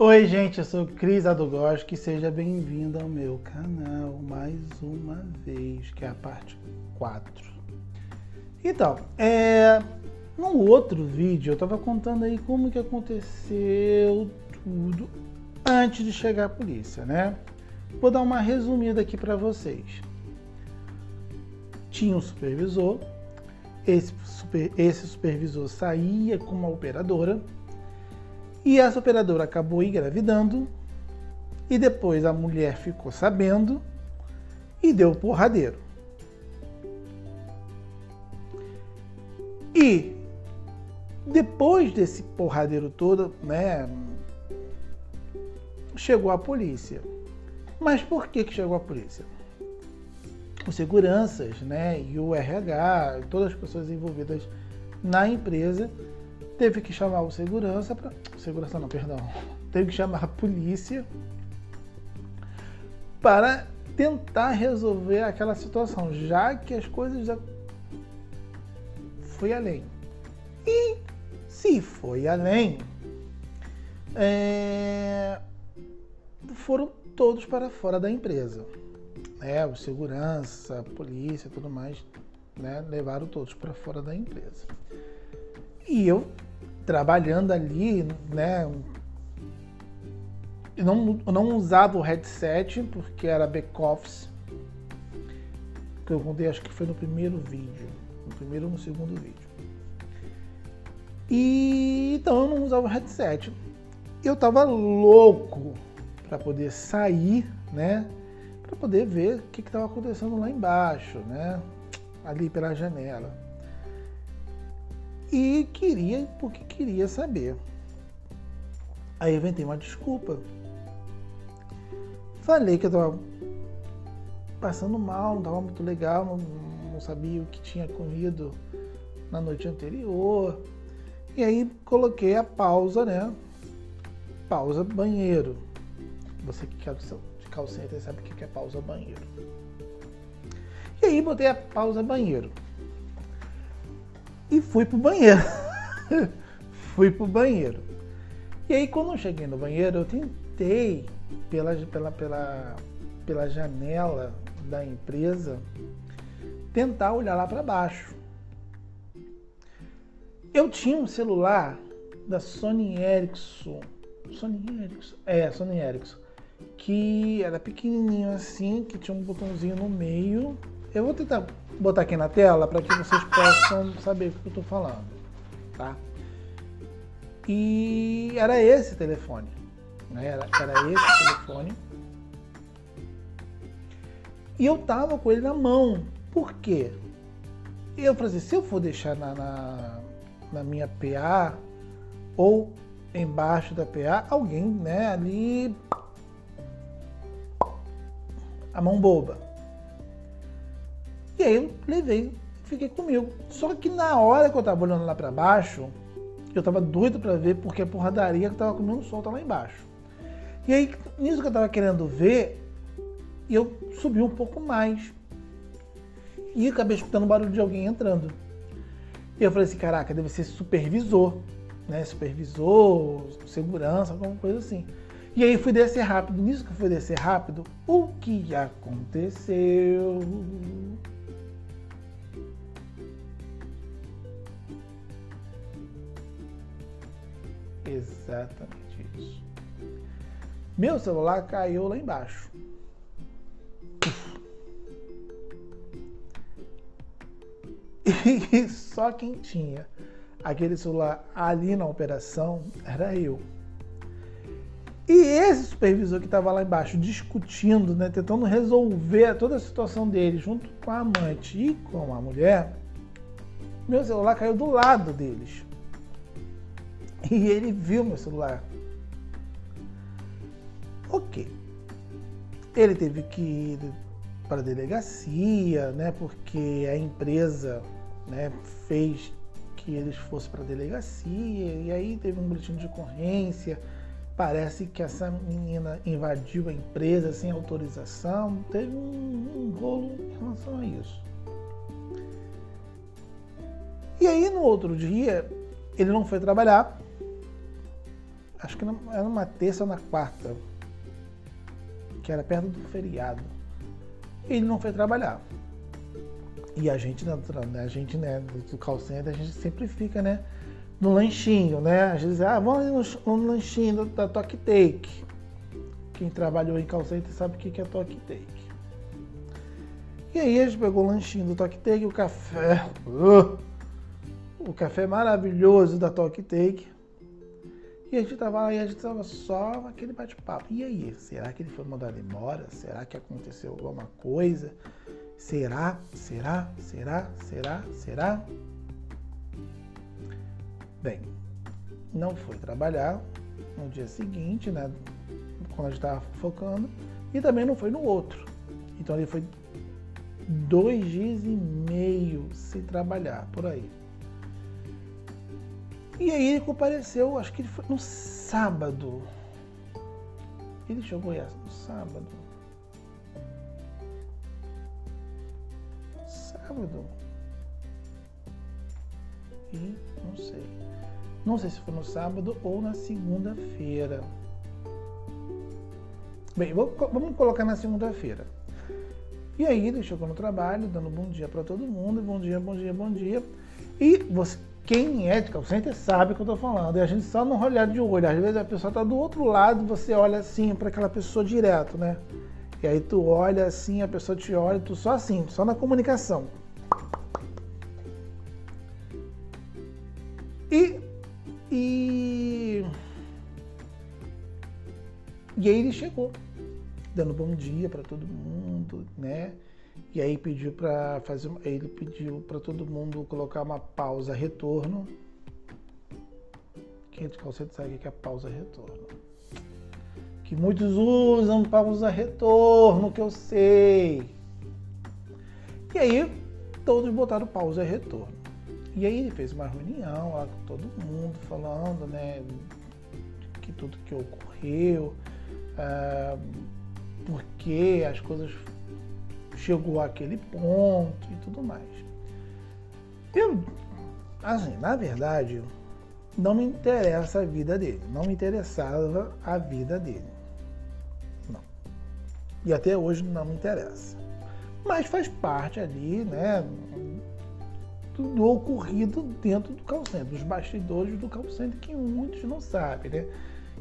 Oi, gente, eu sou Cris Adogosky, seja bem-vindo ao meu canal mais uma vez, que é a parte 4. Então, é, no outro vídeo eu estava contando aí como que aconteceu tudo antes de chegar a polícia, né? Vou dar uma resumida aqui para vocês. Tinha um supervisor, esse, super, esse supervisor saía com uma operadora e essa operadora acabou engravidando e depois a mulher ficou sabendo e deu porradeiro. E depois desse porradeiro todo, né, chegou a polícia. Mas por que, que chegou a polícia? Os seguranças, né, e o RH, todas as pessoas envolvidas na empresa, teve que chamar o segurança para, segurança não, perdão, teve que chamar a polícia para tentar resolver aquela situação, já que as coisas já foi além. E se foi além, é, foram todos para fora da empresa. É, o segurança, a polícia, tudo mais, né, levaram todos para fora da empresa. E eu trabalhando ali, né, eu não, eu não usava o headset porque era back-office, que eu contei acho que foi no primeiro vídeo, no primeiro ou no segundo vídeo. E então eu não usava o headset. Eu tava louco para poder sair, né? Para poder ver o que estava acontecendo lá embaixo, né? Ali pela janela. E queria, porque queria saber. Aí eu inventei uma desculpa. Falei que eu estava passando mal, não estava muito legal, não, não sabia o que tinha comido na noite anterior. E aí coloquei a pausa, né? Pausa banheiro. Você que quer de calceta sabe o que é pausa banheiro. E aí botei a pausa banheiro. E fui pro banheiro. fui pro banheiro. E aí quando eu cheguei no banheiro, eu tentei pela, pela, pela, pela janela da empresa tentar olhar lá para baixo. Eu tinha um celular da Sony Ericsson. Sony Ericsson? É, Sony Ericsson que era pequenininho assim, que tinha um botãozinho no meio. Eu vou tentar botar aqui na tela para que vocês possam saber o que eu estou falando, tá? E era esse telefone, né? Era, era esse telefone. E eu tava com ele na mão. Por quê? Eu falei assim, se eu for deixar na, na, na minha PA ou embaixo da PA, alguém né, ali a mão boba. E aí eu levei, fiquei comigo. Só que na hora que eu tava olhando lá para baixo, eu tava doido para ver porque a porradaria que tava comendo solta lá embaixo. E aí, nisso que eu tava querendo ver, eu subi um pouco mais. E acabei escutando o barulho de alguém entrando. E eu falei assim, caraca, deve ser supervisor, né? Supervisor, segurança, alguma coisa assim. E aí fui descer rápido. Nisso que fui descer rápido, o que aconteceu? Exatamente isso. Meu celular caiu lá embaixo. E só quem tinha aquele celular ali na operação era eu. E esse supervisor que estava lá embaixo discutindo, né, tentando resolver toda a situação dele junto com a amante e com a mulher, meu celular caiu do lado deles. E ele viu meu celular. Ok. Ele teve que ir para a delegacia, né, porque a empresa né, fez que eles fossem para a delegacia, e aí teve um boletim de ocorrência Parece que essa menina invadiu a empresa sem autorização. Teve um, um rolo em relação a isso. E aí no outro dia ele não foi trabalhar. Acho que era uma terça ou na quarta, que era perto do feriado. Ele não foi trabalhar. E a gente, né, a gente, né, do call center, a gente sempre fica, né, no lanchinho, né? Às vezes, ah, vamos no, no lanchinho da Talk Take. Quem trabalhou em call center sabe o que é Talk Take. E aí a gente pegou o lanchinho do Talk Take, o café, uh, o café maravilhoso da Talk Take. E a gente tava lá e a gente tava só aquele bate-papo. E aí, será que ele foi mandado embora? Será que aconteceu alguma coisa? Será? Será? Será? Será? Será? Bem, não foi trabalhar no dia seguinte, né? Quando a gente estava focando, e também não foi no outro. Então ele foi dois dias e meio sem trabalhar por aí. E aí ele compareceu, acho que ele foi no sábado. Ele chegou no sábado. Sábado. E não sei. Não sei se foi no sábado ou na segunda-feira. Bem, vamos colocar na segunda-feira. E aí ele chegou no trabalho, dando bom dia para todo mundo, bom dia, bom dia, bom dia. E você, quem é de call center sabe o que eu estou falando. E a gente só não olhar de olho. Às vezes a pessoa está do outro lado, você olha assim para aquela pessoa direto, né? E aí tu olha assim, a pessoa te olha, tu só assim, só na comunicação. E e e aí ele chegou, dando bom dia para todo mundo, né? E aí pediu para fazer, ele pediu para todo mundo colocar uma pausa retorno. Quem de calcete sabe que é pausa retorno. Que muitos usam pausa retorno, que eu sei. E aí todos botaram pausa retorno. E aí ele fez uma reunião lá com todo mundo, falando, né, que tudo que ocorreu, uh, porque as coisas chegou àquele ponto e tudo mais. Eu, assim, na verdade, não me interessa a vida dele. Não me interessava a vida dele. Não. E até hoje não me interessa. Mas faz parte ali, né, do ocorrido dentro do call center, dos bastidores do call center, que muitos não sabem, né?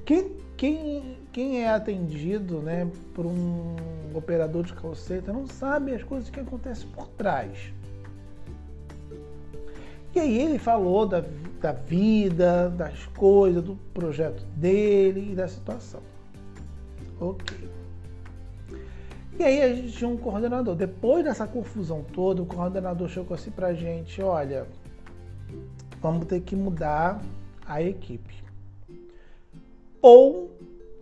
Quem, quem, quem é atendido né, por um operador de call center não sabe as coisas que acontecem por trás. E aí ele falou da, da vida, das coisas, do projeto dele e da situação. Ok. E aí a gente tinha um coordenador. Depois dessa confusão toda, o coordenador chegou assim pra gente, olha, vamos ter que mudar a equipe. Ou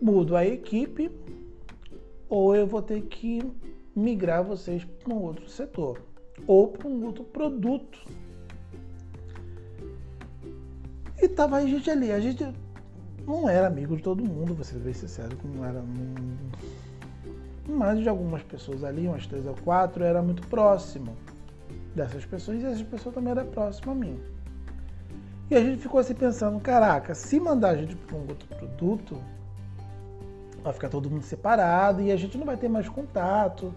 mudo a equipe, ou eu vou ter que migrar vocês para um outro setor, ou para um outro produto. E tava a gente ali, a gente não era amigo de todo mundo, vou ser bem sincero, não era. Mas de algumas pessoas ali, umas três ou quatro, era muito próximo dessas pessoas e essas pessoas também eram próximas a mim. E a gente ficou assim pensando, caraca, se mandar a gente para um outro produto, vai ficar todo mundo separado e a gente não vai ter mais contato.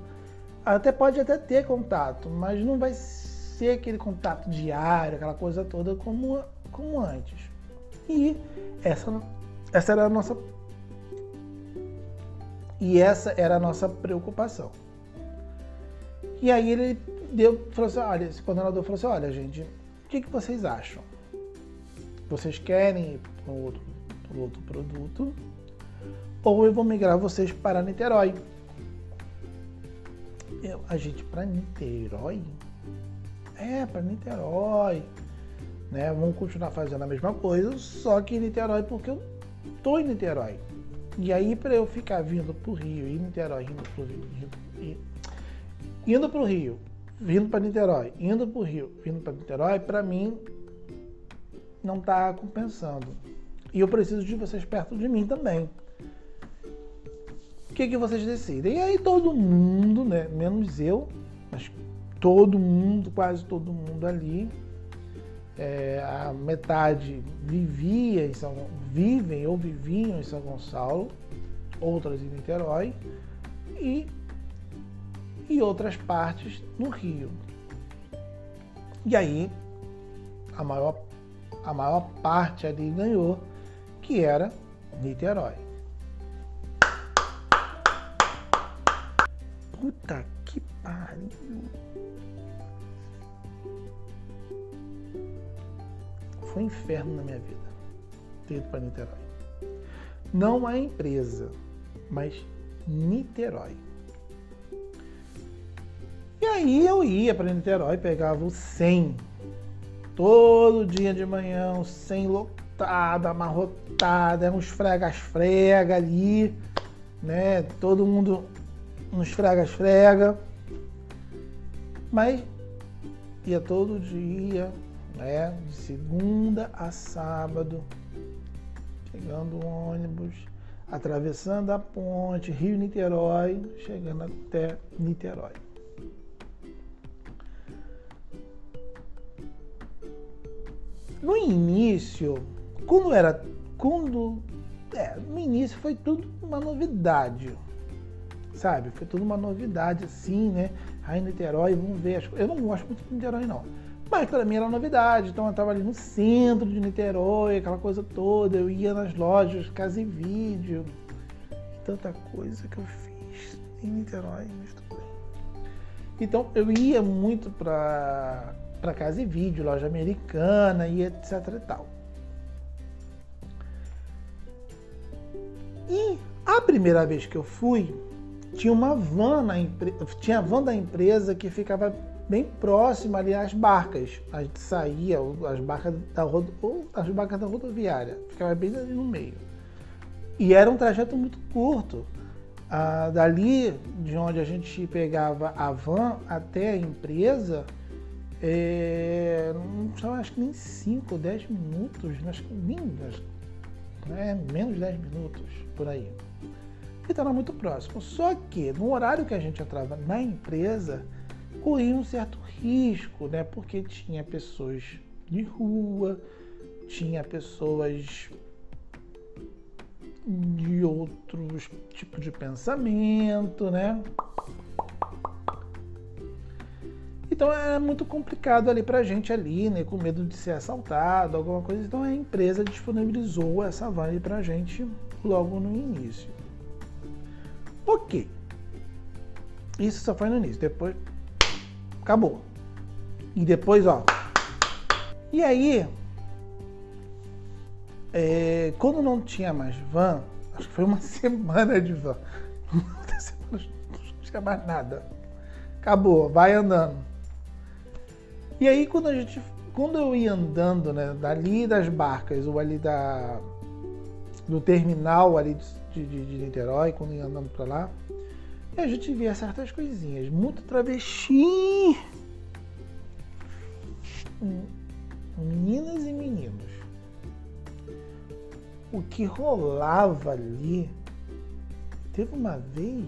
Até pode até ter contato, mas não vai ser aquele contato diário, aquela coisa toda como, como antes. E essa, essa era a nossa e essa era a nossa preocupação. E aí ele deu, falou assim, olha, esse coordenador falou assim, olha gente, o que, que vocês acham? Vocês querem ir para outro, outro produto, ou eu vou migrar vocês para Niterói. Eu, a gente para Niterói? É, para Niterói. Né? Vamos continuar fazendo a mesma coisa, só que em Niterói, porque eu tô em Niterói. E aí, para eu ficar vindo para o Rio, e Niterói, indo para o Rio, indo para o Rio, vindo para Niterói, indo para o Rio, vindo para Niterói, para mim não está compensando. E eu preciso de vocês perto de mim também. O que, que vocês decidem? E aí todo mundo, né, menos eu, mas todo mundo, quase todo mundo ali, é, a metade vivia em São, vivem ou viviam em São Gonçalo, outras em Niterói e, e outras partes no Rio. E aí a maior, a maior parte ali ganhou, que era Niterói. Puta que pariu. Foi um inferno na minha vida ter ido para Niterói. Não a empresa, mas Niterói. E aí eu ia para Niterói, pegava o 100 todo dia de manhã, o 100 lotado, amarrotado, era uns fregas-frega ali, né? Todo mundo uns fregas-frega. Mas ia todo dia, né? De segunda a sábado, pegando o ônibus, atravessando a ponte Rio-Niterói, chegando até Niterói. No início, quando era. Quando. É, no início foi tudo uma novidade. Sabe? Foi tudo uma novidade assim, né? Aí Niterói, vamos ver. Eu não gosto muito de Niterói, não. Mas para mim era novidade, então eu estava ali no centro de Niterói, aquela coisa toda, eu ia nas lojas, casa e vídeo, tanta coisa que eu fiz em Niterói, mas tudo bem. Então eu ia muito para para casa e vídeo, loja americana e etc e tal. E a primeira vez que eu fui, tinha uma van na tinha a van da empresa que ficava bem próxima ali às barcas. A gente saía, as barcas da, rodo, as barcas da rodoviária, ficava bem ali no meio. E era um trajeto muito curto. Ah, dali de onde a gente pegava a van até a empresa, é, não acho que nem 5 ou 10 minutos, acho que nem, é, menos de 10 minutos por aí. E estava muito próximo. Só que no horário que a gente entrava na empresa, corria um certo risco, né? Porque tinha pessoas de rua, tinha pessoas de outros tipos de pensamento, né? Então é muito complicado ali pra gente ali, né? Com medo de ser assaltado, alguma coisa. Então a empresa disponibilizou essa van ali pra gente logo no início. Ok. Isso só foi no início. Depois acabou. E depois, ó. E aí, é, quando não tinha mais van, acho que foi uma semana de van. Não tinha mais nada. Acabou, vai andando. E aí quando a gente. Quando eu ia andando, né, dali das barcas, ou ali da. do terminal ali de, de, de Niterói, quando ia andando para lá, a gente via certas coisinhas. Muito travesti. Meninas e meninos. O que rolava ali. Teve uma vez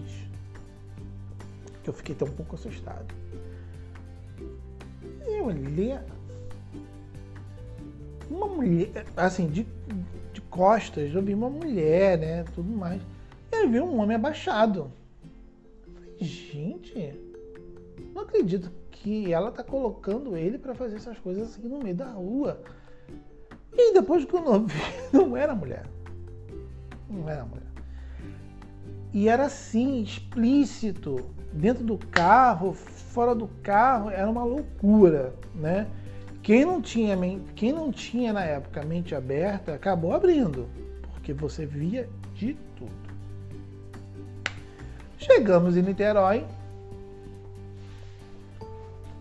que eu fiquei até um pouco assustado eu olhei uma mulher, assim, de, de costas, eu vi uma mulher, né, tudo mais. E aí vi um homem abaixado. falei, gente, não acredito que ela tá colocando ele para fazer essas coisas assim no meio da rua. E depois que eu vi, não era mulher. Não era mulher. E era assim, explícito, dentro do carro, fora do carro era uma loucura, né? Quem não tinha, quem não tinha na época mente aberta acabou abrindo, porque você via de tudo. Chegamos em Niterói,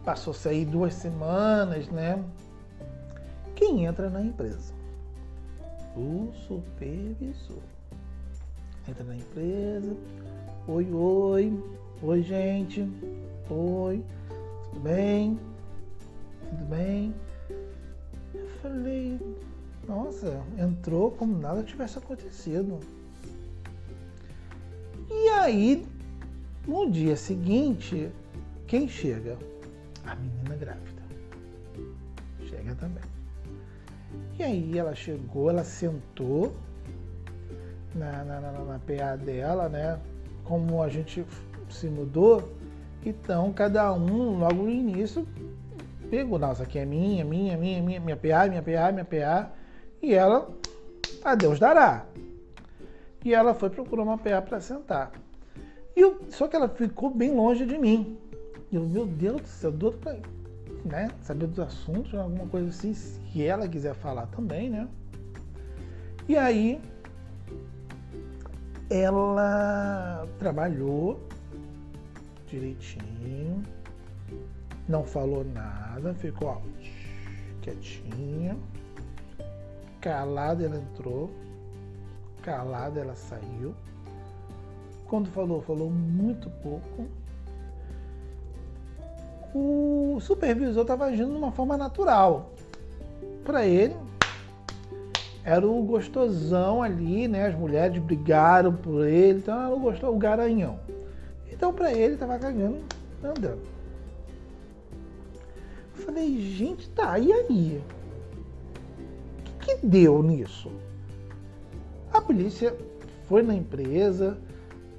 passou-se aí duas semanas, né? Quem entra na empresa? O supervisor. Entra na empresa, oi, oi, oi, gente, Oi, tudo bem? Tudo bem? Eu falei, nossa, entrou como nada tivesse acontecido. E aí, no dia seguinte, quem chega? A menina grávida. Chega também. E aí ela chegou, ela sentou na, na, na, na PA dela, né? Como a gente se mudou, então cada um logo no início pegou, nossa, aqui é minha, minha, minha, minha, minha PA, minha PA, minha PA, e ela, a Deus dará. E ela foi procurar uma PA para sentar. E eu, só que ela ficou bem longe de mim. E eu, meu Deus do céu, doido pra né, saber dos assuntos, alguma coisa assim, se ela quiser falar também, né? E aí ela trabalhou direitinho, não falou nada, ficou ó, quietinha, calada ela entrou, calada ela saiu. Quando falou, falou muito pouco. O supervisor estava agindo de uma forma natural. Para ele, era o gostosão ali, né? As mulheres brigaram por ele, então era o, gostoso, o garanhão. Então para ele tava cagando, andando. Eu falei, gente, tá, e aí? O que, que deu nisso? A polícia foi na empresa,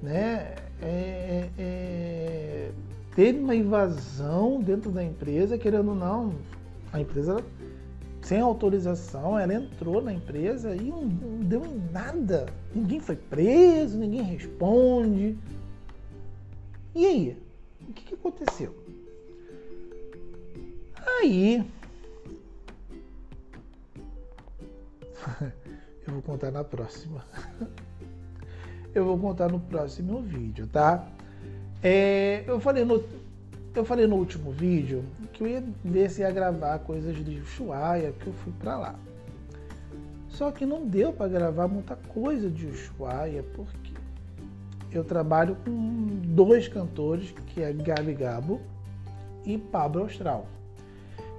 né? É, é, é teve uma invasão dentro da empresa, querendo ou não, a empresa sem autorização, ela entrou na empresa e não, não deu em nada. Ninguém foi preso, ninguém responde. E aí? O que, que aconteceu? Aí. Eu vou contar na próxima. Eu vou contar no próximo vídeo, tá? É, eu falei no eu falei no último vídeo que eu ia ver se ia gravar coisas de Ushuaia, que eu fui para lá. Só que não deu para gravar muita coisa de Ushuaia, porque eu trabalho com dois cantores, que é Gabi Gabo e Pablo Austral.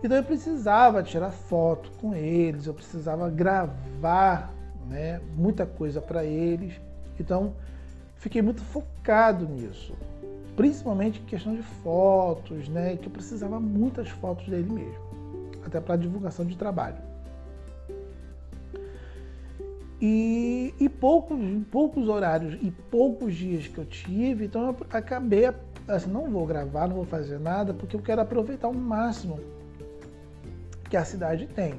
Então eu precisava tirar foto com eles, eu precisava gravar né, muita coisa para eles. Então fiquei muito focado nisso principalmente em questão de fotos, né? Que eu precisava muitas fotos dele mesmo, até para divulgação de trabalho. E, e poucos, poucos horários e poucos dias que eu tive, então eu acabei assim, não vou gravar, não vou fazer nada, porque eu quero aproveitar o máximo que a cidade tem.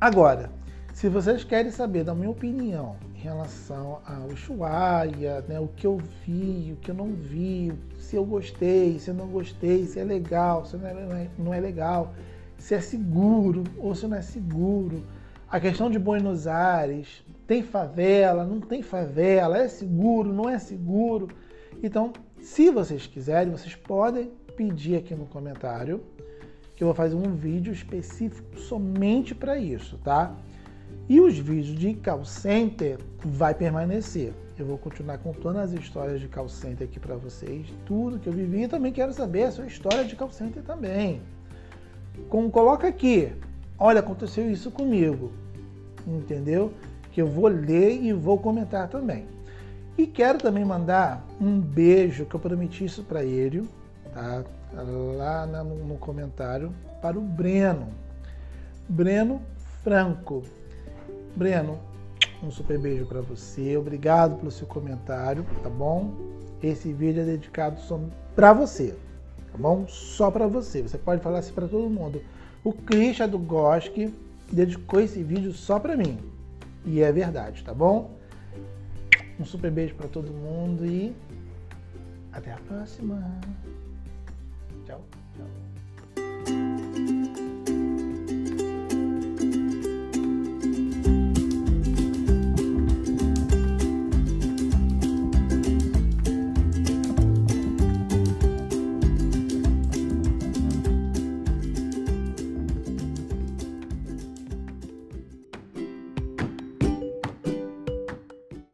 Agora, se vocês querem saber da minha opinião relação ao Ushuaia, né, o que eu vi, o que eu não vi, se eu gostei, se eu não gostei, se é legal, se não é, não é legal, se é seguro ou se não é seguro. A questão de Buenos Aires, tem favela, não tem favela, é seguro, não é seguro. Então, se vocês quiserem, vocês podem pedir aqui no comentário que eu vou fazer um vídeo específico somente para isso, tá? E os vídeos de call center vai permanecer. Eu vou continuar contando as histórias de call center aqui para vocês, tudo que eu vivi. E também quero saber a sua história de call center também. Como coloca aqui, olha, aconteceu isso comigo, entendeu? Que eu vou ler e vou comentar também. E quero também mandar um beijo que eu prometi isso para ele, tá? Lá no, no comentário para o Breno. Breno Franco. Breno, um super beijo para você. Obrigado pelo seu comentário, tá bom? Esse vídeo é dedicado só para você, tá bom? Só para você. Você pode falar assim para todo mundo. O Christian do Gosk dedicou esse vídeo só para mim. E é verdade, tá bom? Um super beijo para todo mundo e até a próxima. Tchau, tchau.